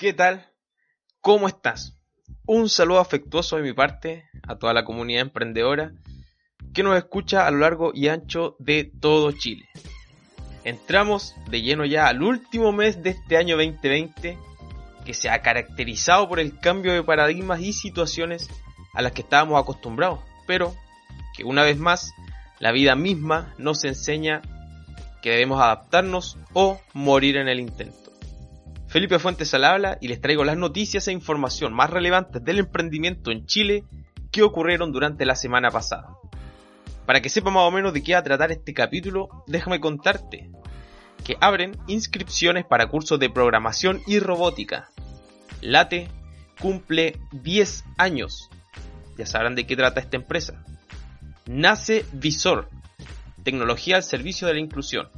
¿Qué tal? ¿Cómo estás? Un saludo afectuoso de mi parte a toda la comunidad emprendedora que nos escucha a lo largo y ancho de todo Chile. Entramos de lleno ya al último mes de este año 2020 que se ha caracterizado por el cambio de paradigmas y situaciones a las que estábamos acostumbrados, pero que una vez más la vida misma nos enseña que debemos adaptarnos o morir en el intento. Felipe Fuentes al habla y les traigo las noticias e información más relevantes del emprendimiento en Chile que ocurrieron durante la semana pasada. Para que sepa más o menos de qué va a tratar este capítulo, déjame contarte que abren inscripciones para cursos de programación y robótica. Late cumple 10 años. Ya sabrán de qué trata esta empresa. Nace Visor, tecnología al servicio de la inclusión,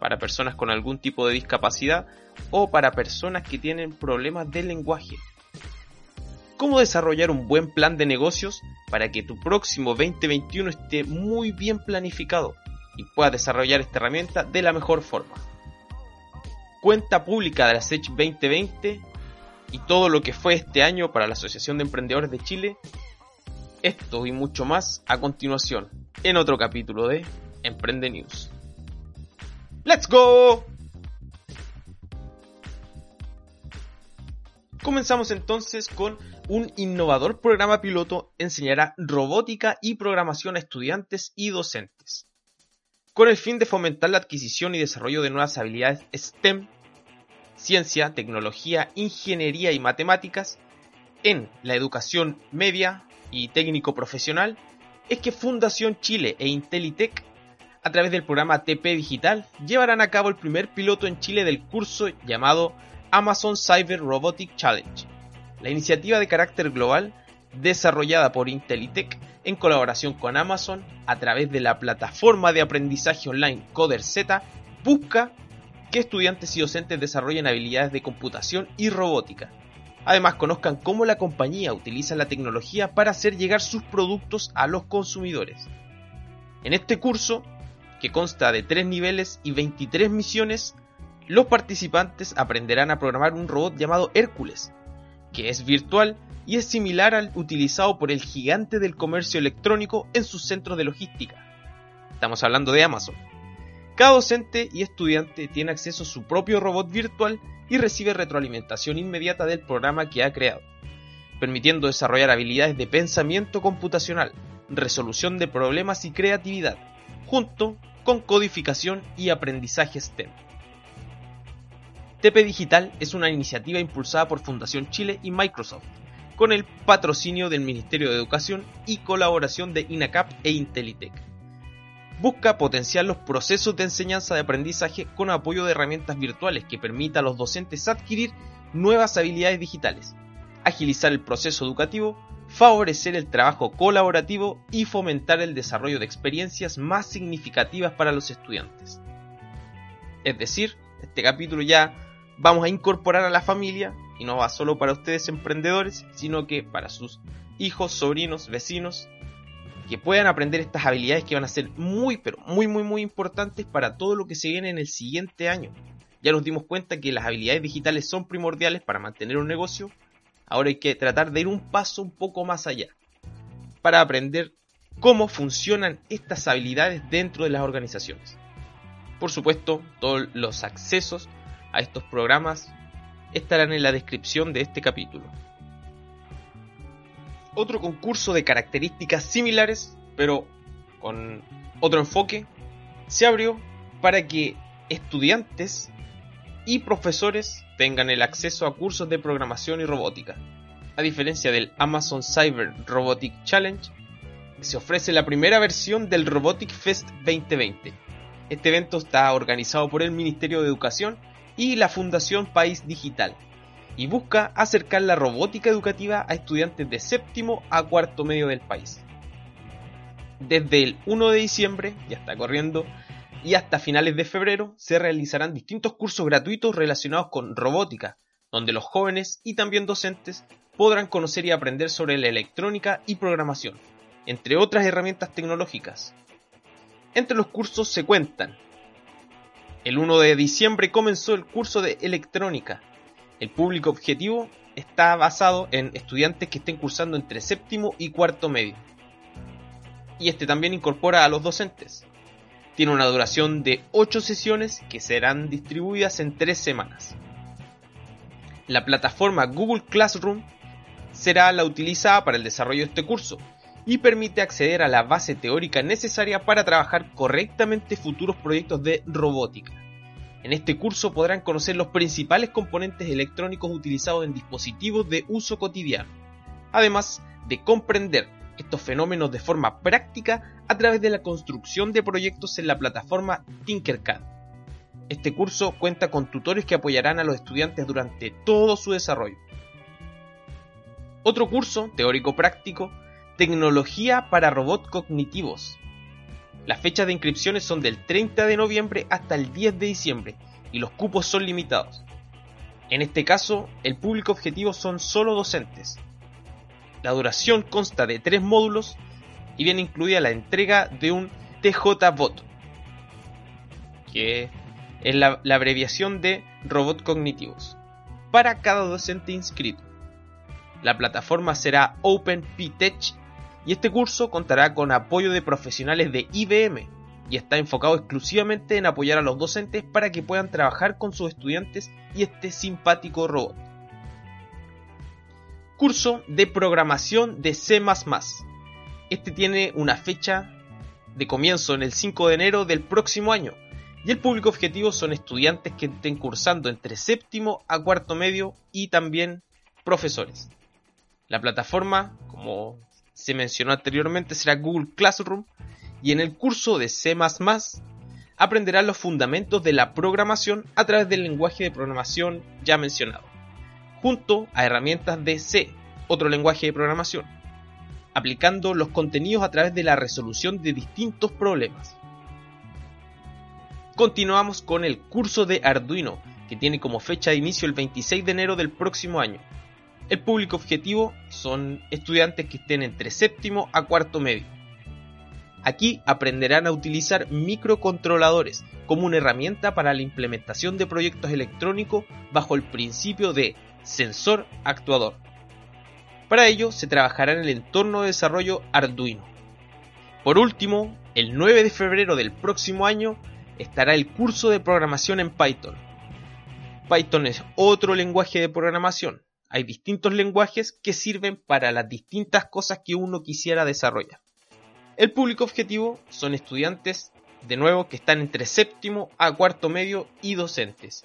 para personas con algún tipo de discapacidad o para personas que tienen problemas de lenguaje. ¿Cómo desarrollar un buen plan de negocios para que tu próximo 2021 esté muy bien planificado y puedas desarrollar esta herramienta de la mejor forma? Cuenta pública de la SECH 2020 y todo lo que fue este año para la Asociación de Emprendedores de Chile. Esto y mucho más a continuación en otro capítulo de Emprende News. ¡Let's go! Comenzamos entonces con un innovador programa piloto enseñará robótica y programación a estudiantes y docentes. Con el fin de fomentar la adquisición y desarrollo de nuevas habilidades STEM, ciencia, tecnología, ingeniería y matemáticas, en la educación media y técnico profesional, es que Fundación Chile e Intelitech, a través del programa TP Digital, llevarán a cabo el primer piloto en Chile del curso llamado Amazon Cyber Robotic Challenge, la iniciativa de carácter global desarrollada por Intelitech en colaboración con Amazon a través de la plataforma de aprendizaje online CoderZ, busca que estudiantes y docentes desarrollen habilidades de computación y robótica. Además, conozcan cómo la compañía utiliza la tecnología para hacer llegar sus productos a los consumidores. En este curso, que consta de 3 niveles y 23 misiones, los participantes aprenderán a programar un robot llamado Hércules, que es virtual y es similar al utilizado por el gigante del comercio electrónico en sus centros de logística. Estamos hablando de Amazon. Cada docente y estudiante tiene acceso a su propio robot virtual y recibe retroalimentación inmediata del programa que ha creado, permitiendo desarrollar habilidades de pensamiento computacional, resolución de problemas y creatividad, junto con codificación y aprendizaje STEM. TP Digital es una iniciativa impulsada por Fundación Chile y Microsoft, con el patrocinio del Ministerio de Educación y colaboración de INACAP e Intelitech. Busca potenciar los procesos de enseñanza de aprendizaje con apoyo de herramientas virtuales que permita a los docentes adquirir nuevas habilidades digitales, agilizar el proceso educativo, favorecer el trabajo colaborativo y fomentar el desarrollo de experiencias más significativas para los estudiantes. Es decir, este capítulo ya vamos a incorporar a la familia y no va solo para ustedes emprendedores, sino que para sus hijos, sobrinos, vecinos, que puedan aprender estas habilidades que van a ser muy, pero muy, muy, muy importantes para todo lo que se viene en el siguiente año. Ya nos dimos cuenta que las habilidades digitales son primordiales para mantener un negocio, ahora hay que tratar de ir un paso un poco más allá, para aprender cómo funcionan estas habilidades dentro de las organizaciones. Por supuesto, todos los accesos a estos programas estarán en la descripción de este capítulo. Otro concurso de características similares, pero con otro enfoque, se abrió para que estudiantes y profesores tengan el acceso a cursos de programación y robótica. A diferencia del Amazon Cyber Robotic Challenge, se ofrece la primera versión del Robotic Fest 2020. Este evento está organizado por el Ministerio de Educación y la Fundación País Digital, y busca acercar la robótica educativa a estudiantes de séptimo a cuarto medio del país. Desde el 1 de diciembre, ya está corriendo, y hasta finales de febrero se realizarán distintos cursos gratuitos relacionados con robótica, donde los jóvenes y también docentes podrán conocer y aprender sobre la electrónica y programación, entre otras herramientas tecnológicas. Entre los cursos se cuentan. El 1 de diciembre comenzó el curso de electrónica. El público objetivo está basado en estudiantes que estén cursando entre séptimo y cuarto medio. Y este también incorpora a los docentes. Tiene una duración de 8 sesiones que serán distribuidas en 3 semanas. La plataforma Google Classroom será la utilizada para el desarrollo de este curso y permite acceder a la base teórica necesaria para trabajar correctamente futuros proyectos de robótica. En este curso podrán conocer los principales componentes electrónicos utilizados en dispositivos de uso cotidiano, además de comprender estos fenómenos de forma práctica a través de la construcción de proyectos en la plataforma Tinkercad. Este curso cuenta con tutores que apoyarán a los estudiantes durante todo su desarrollo. Otro curso, teórico práctico, Tecnología para robots cognitivos. Las fechas de inscripciones son del 30 de noviembre hasta el 10 de diciembre y los cupos son limitados. En este caso, el público objetivo son solo docentes. La duración consta de tres módulos y viene incluida la entrega de un TJ-Bot, que es la, la abreviación de robot cognitivos, para cada docente inscrito. La plataforma será OpenPTech y este curso contará con apoyo de profesionales de IBM y está enfocado exclusivamente en apoyar a los docentes para que puedan trabajar con sus estudiantes y este simpático robot. Curso de programación de C++. Este tiene una fecha de comienzo en el 5 de enero del próximo año y el público objetivo son estudiantes que estén cursando entre séptimo a cuarto medio y también profesores. La plataforma, como se mencionó anteriormente, será Google Classroom y en el curso de C++ aprenderán los fundamentos de la programación a través del lenguaje de programación ya mencionado, junto a herramientas de C, otro lenguaje de programación, aplicando los contenidos a través de la resolución de distintos problemas. Continuamos con el curso de Arduino, que tiene como fecha de inicio el 26 de enero del próximo año el público objetivo son estudiantes que estén entre séptimo a cuarto medio. Aquí aprenderán a utilizar microcontroladores como una herramienta para la implementación de proyectos electrónicos bajo el principio de sensor actuador. Para ello se trabajará en el entorno de desarrollo Arduino. Por último, el 9 de febrero del próximo año estará el curso de programación en Python. Python es otro lenguaje de programación, hay distintos lenguajes que sirven para las distintas cosas que uno quisiera desarrollar. El público objetivo son estudiantes, de nuevo, que están entre séptimo a cuarto medio y docentes.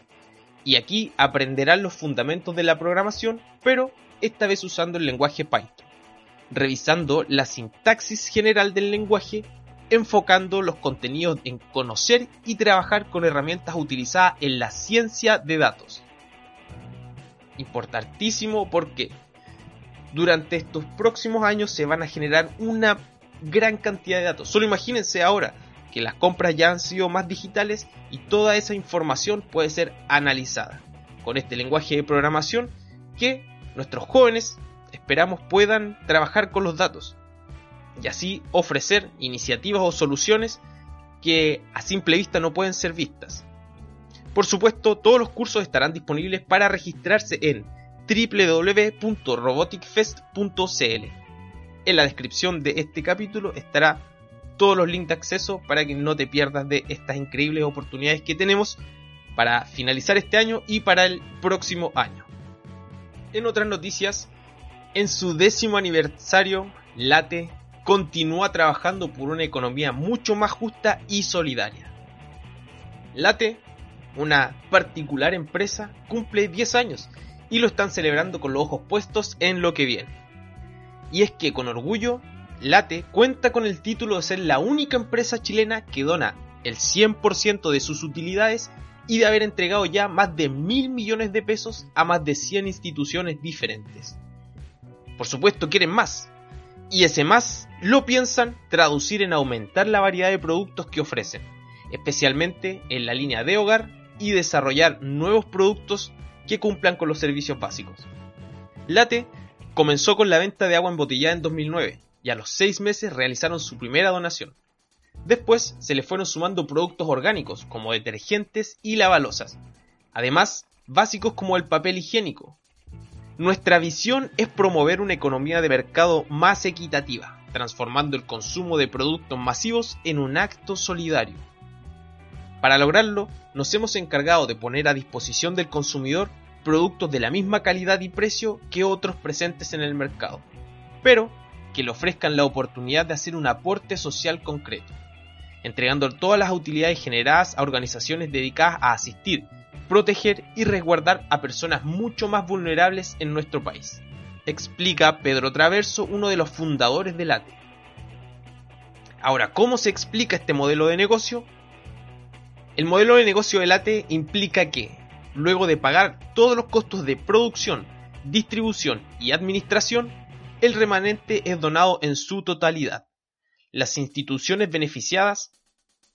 Y aquí aprenderán los fundamentos de la programación, pero esta vez usando el lenguaje Python, revisando la sintaxis general del lenguaje, enfocando los contenidos en conocer y trabajar con herramientas utilizadas en la ciencia de datos importantísimo porque durante estos próximos años se van a generar una gran cantidad de datos. Solo imagínense ahora que las compras ya han sido más digitales y toda esa información puede ser analizada con este lenguaje de programación que nuestros jóvenes esperamos puedan trabajar con los datos y así ofrecer iniciativas o soluciones que a simple vista no pueden ser vistas. Por supuesto, todos los cursos estarán disponibles para registrarse en www.roboticfest.cl. En la descripción de este capítulo estará todos los links de acceso para que no te pierdas de estas increíbles oportunidades que tenemos para finalizar este año y para el próximo año. En otras noticias, en su décimo aniversario, Late continúa trabajando por una economía mucho más justa y solidaria. Late una particular empresa, cumple 10 años y lo están celebrando con los ojos puestos en lo que viene. Y es que con orgullo, Late cuenta con el título de ser la única empresa chilena que dona el 100% de sus utilidades y de haber entregado ya más de mil millones de pesos a más de 100 instituciones diferentes. Por supuesto quieren más, y ese más lo piensan traducir en aumentar la variedad de productos que ofrecen, especialmente en la línea de hogar y desarrollar nuevos productos que cumplan con los servicios básicos. Late comenzó con la venta de agua embotellada en 2009 y a los 6 meses realizaron su primera donación. Después se le fueron sumando productos orgánicos como detergentes y lavalosas, además básicos como el papel higiénico. Nuestra visión es promover una economía de mercado más equitativa, transformando el consumo de productos masivos en un acto solidario. Para lograrlo, nos hemos encargado de poner a disposición del consumidor productos de la misma calidad y precio que otros presentes en el mercado, pero que le ofrezcan la oportunidad de hacer un aporte social concreto entregando todas las utilidades generadas a organizaciones dedicadas a asistir, proteger y resguardar a personas mucho más vulnerables en nuestro país, explica Pedro Traverso, uno de los fundadores del ATE. Ahora, ¿cómo se explica este modelo de negocio? El modelo de negocio del ATE implica que, luego de pagar todos los costos de producción, distribución y administración, el remanente es donado en su totalidad. Las instituciones beneficiadas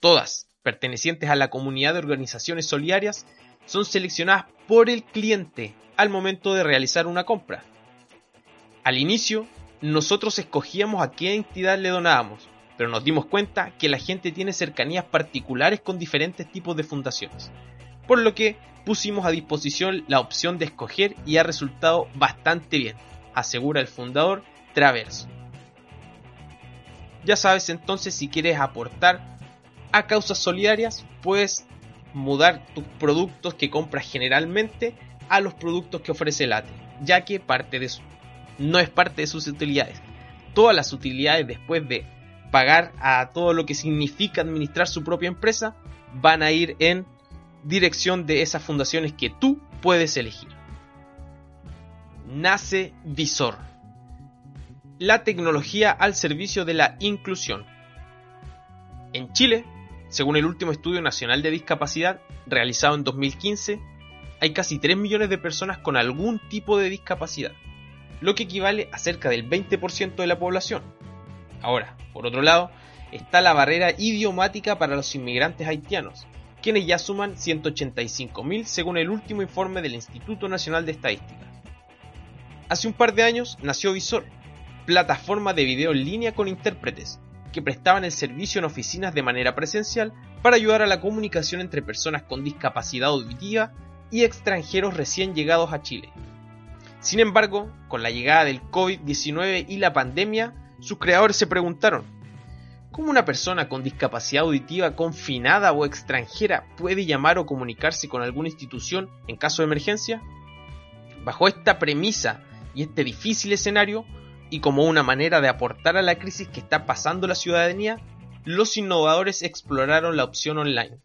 todas pertenecientes a la comunidad de organizaciones solidarias, son seleccionadas por el cliente al momento de realizar una compra. Al inicio, nosotros escogíamos a qué entidad le donábamos, pero nos dimos cuenta que la gente tiene cercanías particulares con diferentes tipos de fundaciones, por lo que pusimos a disposición la opción de escoger y ha resultado bastante bien, asegura el fundador Traverso. Ya sabes entonces si quieres aportar a causas solidarias, puedes mudar tus productos que compras generalmente a los productos que ofrece el ATE, ya que parte de su, no es parte de sus utilidades. Todas las utilidades después de pagar a todo lo que significa administrar su propia empresa van a ir en dirección de esas fundaciones que tú puedes elegir. Nace Visor. La tecnología al servicio de la inclusión. En Chile según el último estudio nacional de discapacidad realizado en 2015, hay casi 3 millones de personas con algún tipo de discapacidad, lo que equivale a cerca del 20% de la población. Ahora, por otro lado, está la barrera idiomática para los inmigrantes haitianos, quienes ya suman 185.000 según el último informe del Instituto Nacional de Estadística. Hace un par de años nació Visor, plataforma de video en línea con intérpretes, que prestaban el servicio en oficinas de manera presencial para ayudar a la comunicación entre personas con discapacidad auditiva y extranjeros recién llegados a Chile. Sin embargo, con la llegada del COVID-19 y la pandemia, sus creadores se preguntaron, ¿cómo una persona con discapacidad auditiva confinada o extranjera puede llamar o comunicarse con alguna institución en caso de emergencia? Bajo esta premisa y este difícil escenario, y como una manera de aportar a la crisis que está pasando la ciudadanía, los innovadores exploraron la opción online.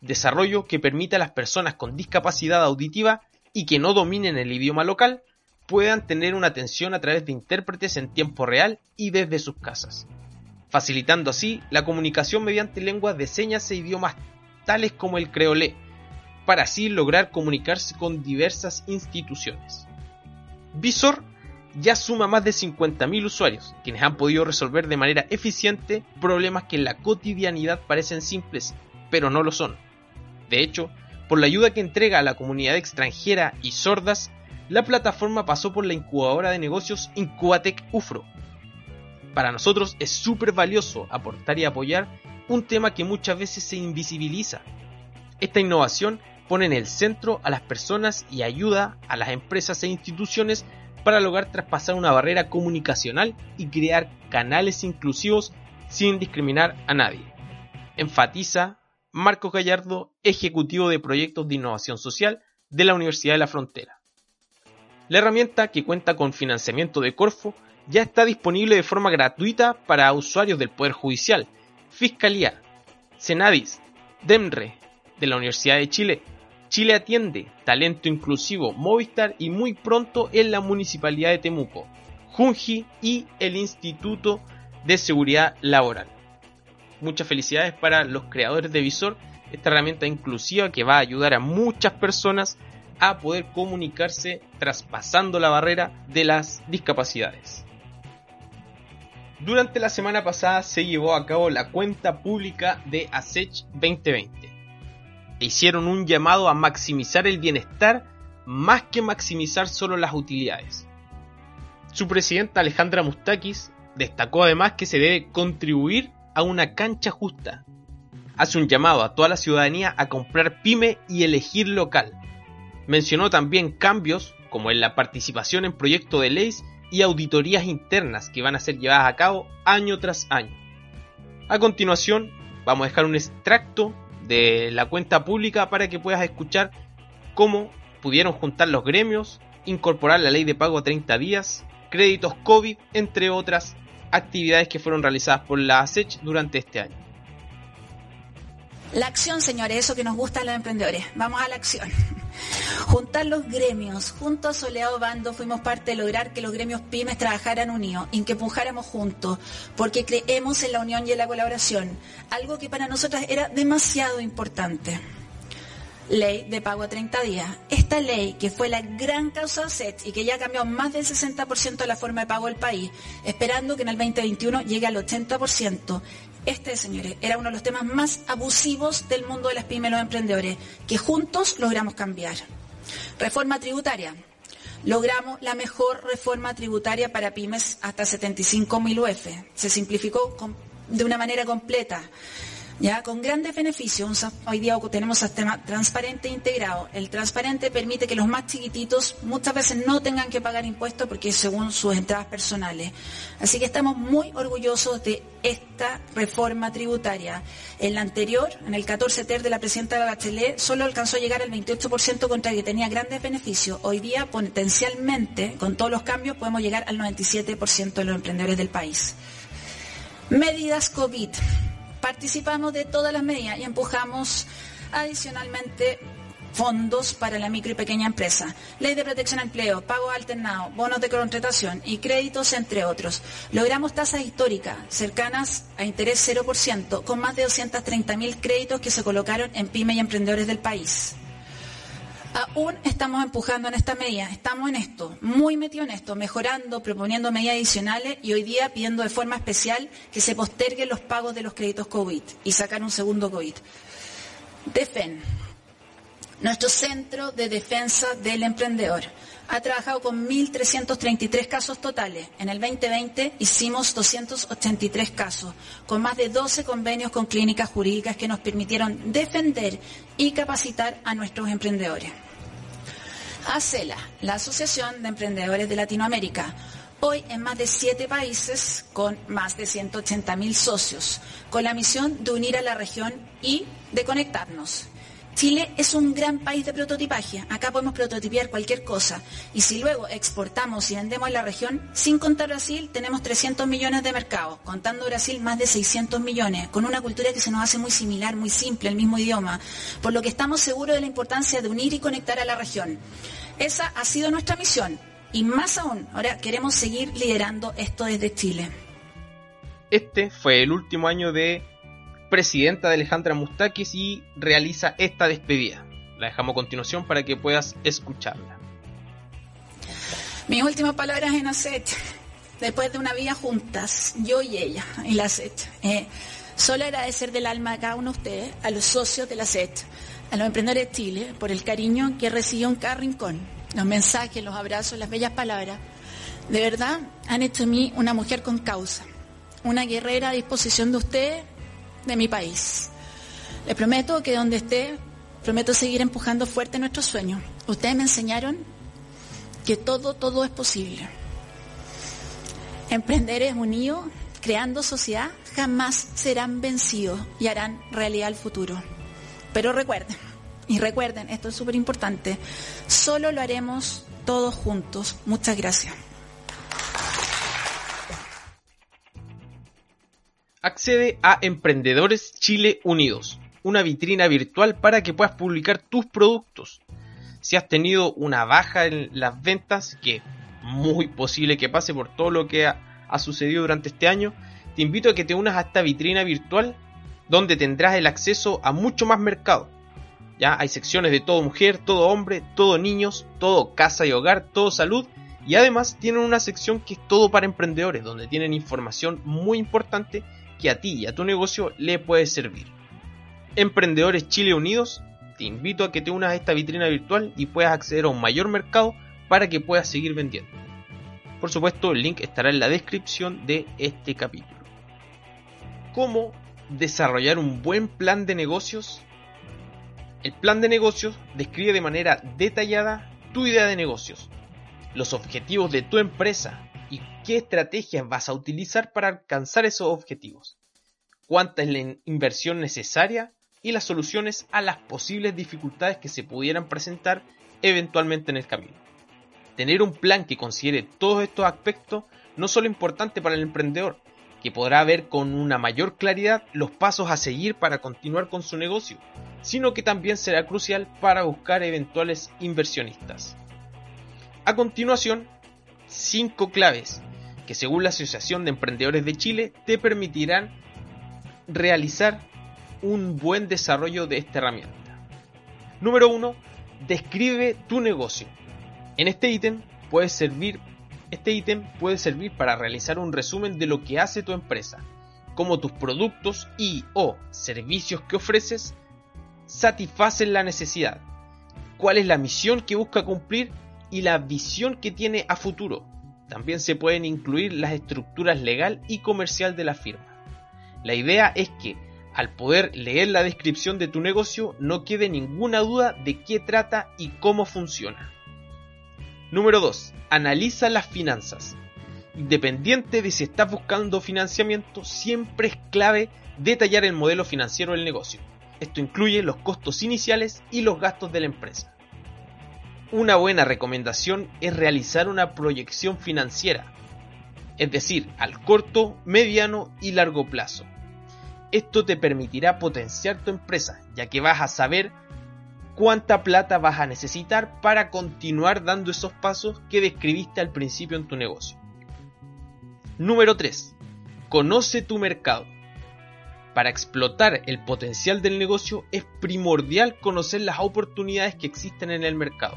Desarrollo que permite a las personas con discapacidad auditiva y que no dominen el idioma local puedan tener una atención a través de intérpretes en tiempo real y desde sus casas, facilitando así la comunicación mediante lenguas de señas e idiomas tales como el creolé, para así lograr comunicarse con diversas instituciones. Visor ya suma más de 50.000 usuarios, quienes han podido resolver de manera eficiente problemas que en la cotidianidad parecen simples, pero no lo son. De hecho, por la ayuda que entrega a la comunidad extranjera y sordas, la plataforma pasó por la incubadora de negocios Incubatec UFRO. Para nosotros es súper valioso aportar y apoyar un tema que muchas veces se invisibiliza. Esta innovación pone en el centro a las personas y ayuda a las empresas e instituciones para lograr traspasar una barrera comunicacional y crear canales inclusivos sin discriminar a nadie. Enfatiza Marco Gallardo, ejecutivo de proyectos de innovación social de la Universidad de la Frontera. La herramienta, que cuenta con financiamiento de Corfo, ya está disponible de forma gratuita para usuarios del Poder Judicial, Fiscalía, Senadis, DEMRE, de la Universidad de Chile, Chile atiende, talento inclusivo, Movistar y muy pronto en la Municipalidad de Temuco, Junji y el Instituto de Seguridad Laboral. Muchas felicidades para los creadores de Visor, esta herramienta inclusiva que va a ayudar a muchas personas a poder comunicarse traspasando la barrera de las discapacidades. Durante la semana pasada se llevó a cabo la cuenta pública de ASECH 2020. E hicieron un llamado a maximizar el bienestar más que maximizar solo las utilidades. Su presidenta Alejandra Mustakis destacó además que se debe contribuir a una cancha justa. Hace un llamado a toda la ciudadanía a comprar pyme y elegir local. Mencionó también cambios como en la participación en proyectos de leyes y auditorías internas que van a ser llevadas a cabo año tras año. A continuación, vamos a dejar un extracto de la cuenta pública para que puedas escuchar cómo pudieron juntar los gremios, incorporar la ley de pago a 30 días, créditos COVID, entre otras actividades que fueron realizadas por la ASECH durante este año. La acción, señores, eso que nos gusta a los emprendedores. Vamos a la acción. Juntar los gremios, junto a Soleado Bando fuimos parte de lograr que los gremios pymes trabajaran unidos y que empujáramos juntos, porque creemos en la unión y en la colaboración, algo que para nosotras era demasiado importante. Ley de pago a 30 días. Esta ley, que fue la gran causa SET y que ya ha cambiado más del 60% de la forma de pago del país, esperando que en el 2021 llegue al 80%, este, señores, era uno de los temas más abusivos del mundo de las pymes y los emprendedores, que juntos logramos cambiar. Reforma tributaria. Logramos la mejor reforma tributaria para pymes hasta 75.000 UF. Se simplificó de una manera completa ya con grandes beneficios. Hoy día tenemos un sistema transparente e integrado. El transparente permite que los más chiquititos muchas veces no tengan que pagar impuestos porque es según sus entradas personales. Así que estamos muy orgullosos de esta reforma tributaria. En la anterior, en el 14 ter de la presidenta Bachelet, solo alcanzó a llegar al 28% contra que tenía grandes beneficios. Hoy día, potencialmente, con todos los cambios, podemos llegar al 97% de los emprendedores del país. Medidas COVID participamos de todas las medidas y empujamos adicionalmente fondos para la micro y pequeña empresa, ley de protección al empleo, pago alternado, bonos de contratación y créditos, entre otros. Logramos tasas históricas cercanas a interés 0%, con más de 230.000 créditos que se colocaron en pymes y emprendedores del país aún estamos empujando en esta medida, estamos en esto, muy metidos en esto, mejorando, proponiendo medidas adicionales y hoy día pidiendo de forma especial que se posterguen los pagos de los créditos COVID y sacar un segundo COVID. DEFEN, nuestro centro de defensa del emprendedor, ha trabajado con 1.333 casos totales. En el 2020 hicimos 283 casos, con más de 12 convenios con clínicas jurídicas que nos permitieron defender y capacitar a nuestros emprendedores. ACELA, la Asociación de Emprendedores de Latinoamérica, hoy en más de siete países con más de 180.000 socios, con la misión de unir a la región y de conectarnos. Chile es un gran país de prototipaje. Acá podemos prototipiar cualquier cosa. Y si luego exportamos y vendemos en la región, sin contar Brasil, tenemos 300 millones de mercados. Contando Brasil, más de 600 millones. Con una cultura que se nos hace muy similar, muy simple, el mismo idioma. Por lo que estamos seguros de la importancia de unir y conectar a la región. Esa ha sido nuestra misión. Y más aún, ahora queremos seguir liderando esto desde Chile. Este fue el último año de presidenta de Alejandra Mustakis y realiza esta despedida. La dejamos a continuación para que puedas escucharla. Mis últimas palabras en ACET, después de una vida juntas, yo y ella, y la ACET. Eh, solo agradecer del alma a cada uno de ustedes, a los socios de la ACET, a los emprendedores de Chile, por el cariño que recibió en cada rincón, los mensajes, los abrazos, las bellas palabras. De verdad, han hecho de mí una mujer con causa, una guerrera a disposición de ustedes de mi país. Le prometo que donde esté, prometo seguir empujando fuerte nuestros sueños. Ustedes me enseñaron que todo, todo es posible. Emprendedores unidos, creando sociedad, jamás serán vencidos y harán realidad el futuro. Pero recuerden, y recuerden, esto es súper importante, solo lo haremos todos juntos. Muchas gracias. Accede a Emprendedores Chile Unidos, una vitrina virtual para que puedas publicar tus productos. Si has tenido una baja en las ventas, que muy posible que pase por todo lo que ha, sucedido durante este año, te invito a que te unas a esta vitrina virtual donde tendrás el acceso a mucho más mercado. Ya hay secciones de todo mujer, todo hombre, todo niños, todo casa y hogar, todo salud y además tienen una sección que es todo para emprendedores, donde tienen información muy importante que a ti y a tu negocio le puede servir. Emprendedores Chile Unidos, te invito a que te unas a esta vitrina virtual y puedas acceder a un mayor mercado para que puedas seguir vendiendo. Por supuesto, el link estará en la descripción de este capítulo. ¿Cómo desarrollar un buen plan de negocios? El plan de negocios describe de manera detallada tu idea de negocios, los objetivos de tu empresa y qué estrategias vas a utilizar para alcanzar esos objetivos, cuánta es la inversión necesaria y las soluciones a las posibles dificultades que se pudieran presentar eventualmente en el camino. Tener un plan que considere todos estos aspectos no solo es importante para el emprendedor, que podrá ver con una mayor claridad los pasos a seguir para continuar con su negocio, sino que también será crucial para buscar eventuales inversionistas. A continuación, 5 claves que según la Asociación de Emprendedores de Chile te permitirán realizar un buen desarrollo de esta herramienta. Número 1. Describe tu negocio. En este ítem puede servir este ítem puede servir para realizar un resumen de lo que hace tu empresa, cómo tus productos y o servicios que ofreces satisfacen la necesidad, cuál es la misión que busca cumplir y la visión que tiene a futuro. También se pueden incluir las estructuras legal y comercial de la firma. La idea es que al poder leer la descripción de tu negocio no quede ninguna duda de qué trata y cómo funciona. Número 2. Analiza las finanzas. Independiente de si estás buscando financiamiento, siempre es clave detallar el modelo financiero del negocio. Esto incluye los costos iniciales y los gastos de la empresa. Una buena recomendación es realizar una proyección financiera, es decir, al corto, mediano y largo plazo. Esto te permitirá potenciar tu empresa, ya que vas a saber cuánta plata vas a necesitar para continuar dando esos pasos que describiste al principio en tu negocio. Número 3. Conoce tu mercado. Para explotar el potencial del negocio es primordial conocer las oportunidades que existen en el mercado.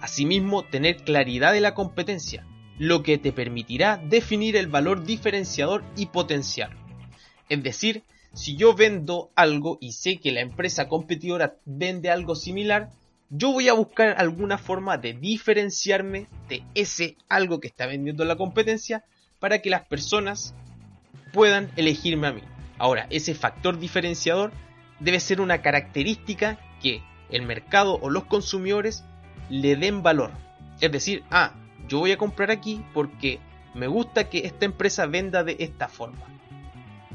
Asimismo, tener claridad de la competencia, lo que te permitirá definir el valor diferenciador y potencial. Es decir, si yo vendo algo y sé que la empresa competidora vende algo similar, yo voy a buscar alguna forma de diferenciarme de ese algo que está vendiendo la competencia para que las personas puedan elegirme a mí. Ahora, ese factor diferenciador debe ser una característica que el mercado o los consumidores le den valor. Es decir, ah, yo voy a comprar aquí porque me gusta que esta empresa venda de esta forma.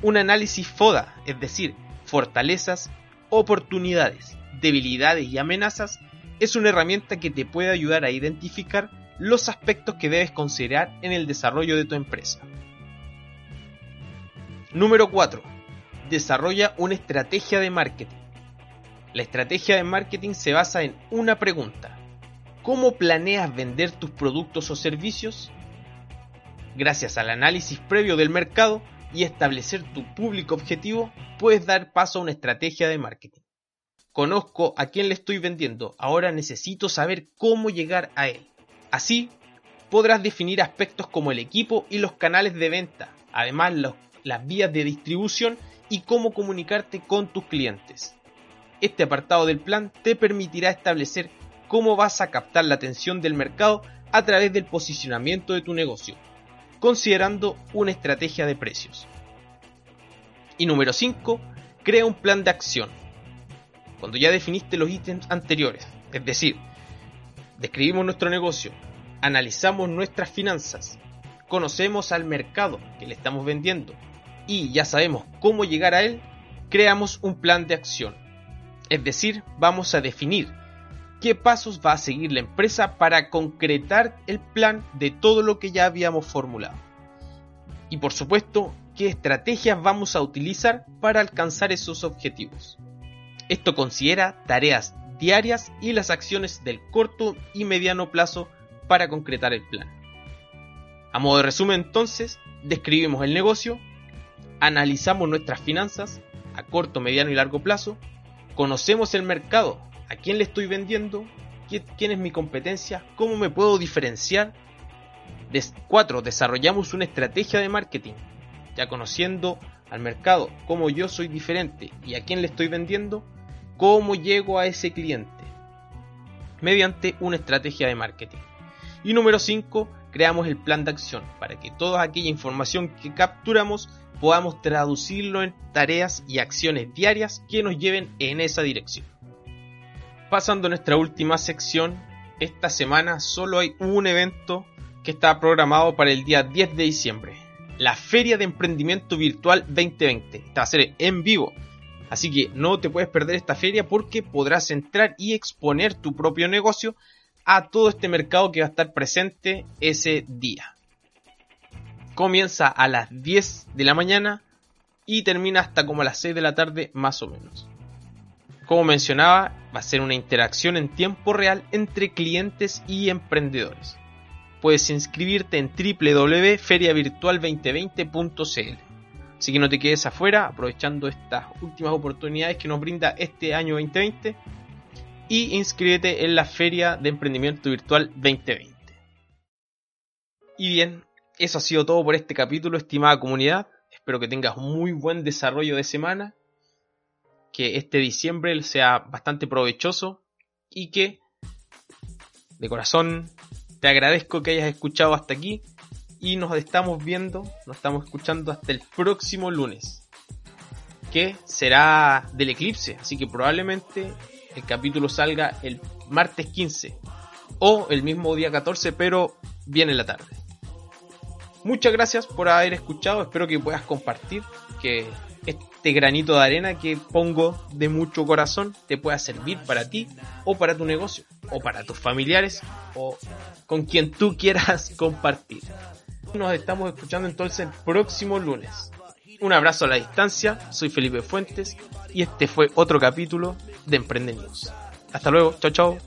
Un análisis FODA, es decir, fortalezas, oportunidades, debilidades y amenazas, es una herramienta que te puede ayudar a identificar los aspectos que debes considerar en el desarrollo de tu empresa. Número 4. Desarrolla una estrategia de marketing. La estrategia de marketing se basa en una pregunta. ¿Cómo planeas vender tus productos o servicios? Gracias al análisis previo del mercado, y establecer tu público objetivo, puedes dar paso a una estrategia de marketing. Conozco a quién le estoy vendiendo, ahora necesito saber cómo llegar a él. Así, podrás definir aspectos como el equipo y los canales de venta, además las vías de distribución y cómo comunicarte con tus clientes. Este apartado del plan te permitirá establecer cómo vas a captar la atención del mercado a través del posicionamiento de tu negocio, considerando una estrategia de precios. Y número 5, crea un plan de acción. Cuando ya definiste los ítems anteriores, es decir, describimos nuestro negocio, analizamos nuestras finanzas, conocemos al mercado que le estamos vendiendo y ya sabemos cómo llegar a él, creamos un plan de acción. Es decir, vamos a definir qué pasos va a seguir la empresa para concretar el plan de todo lo que ya habíamos formulado. Y por supuesto, qué estrategias vamos a utilizar para alcanzar esos objetivos. Esto considera tareas diarias y las acciones del corto y mediano plazo para concretar el plan. A modo de resumen entonces, describimos el negocio, analizamos nuestras finanzas, a corto, mediano y largo plazo. Conocemos el mercado, a quién le estoy vendiendo, quién es mi competencia, cómo me puedo diferenciar. 4. Desarrollamos una estrategia de marketing, ya conociendo al mercado, cómo yo soy diferente y a quién le estoy vendiendo, cómo llego a ese cliente mediante una estrategia de marketing. Y número 5, creamos el plan de acción para que toda aquella información que capturamos podamos traducirlo en tareas y acciones diarias que nos lleven en esa dirección. Pasando a nuestra última sección, esta semana solo hay un evento que está programado para el día 10 de diciembre, la Feria de Emprendimiento Virtual 2020. Esta va a ser en vivo, así que no te puedes perder esta feria porque podrás entrar y exponer tu propio negocio a todo este mercado que va a estar presente ese día. Comienza a las 10 de la mañana y termina hasta como a las 6 de la tarde más o menos. Como mencionaba, va a ser una interacción en tiempo real entre clientes y emprendedores. Puedes inscribirte en www.feriavirtual2020.cl. Así que no te quedes afuera, aprovechando estas últimas oportunidades que nos brinda este año 2020 y inscríbete en la Feria de Emprendimiento Virtual 2020. Y bien, eso ha sido todo por este capítulo, estimada comunidad. Espero que tengas muy buen desarrollo de semana, que este diciembre sea bastante provechoso y que de corazón te agradezco que hayas escuchado hasta aquí y nos estamos viendo, nos estamos escuchando hasta el próximo lunes, que será del eclipse, así que probablemente el capítulo salga el martes 15 o el mismo día 14, pero bien en la tarde. Muchas gracias por haber escuchado, espero que puedas compartir, que este granito de arena que pongo de mucho corazón te pueda servir para ti o para tu negocio o para tus familiares o con quien tú quieras compartir. Nos estamos escuchando entonces el próximo lunes. Un abrazo a la distancia, soy Felipe Fuentes y este fue otro capítulo de Emprende News. Hasta luego, chao chao.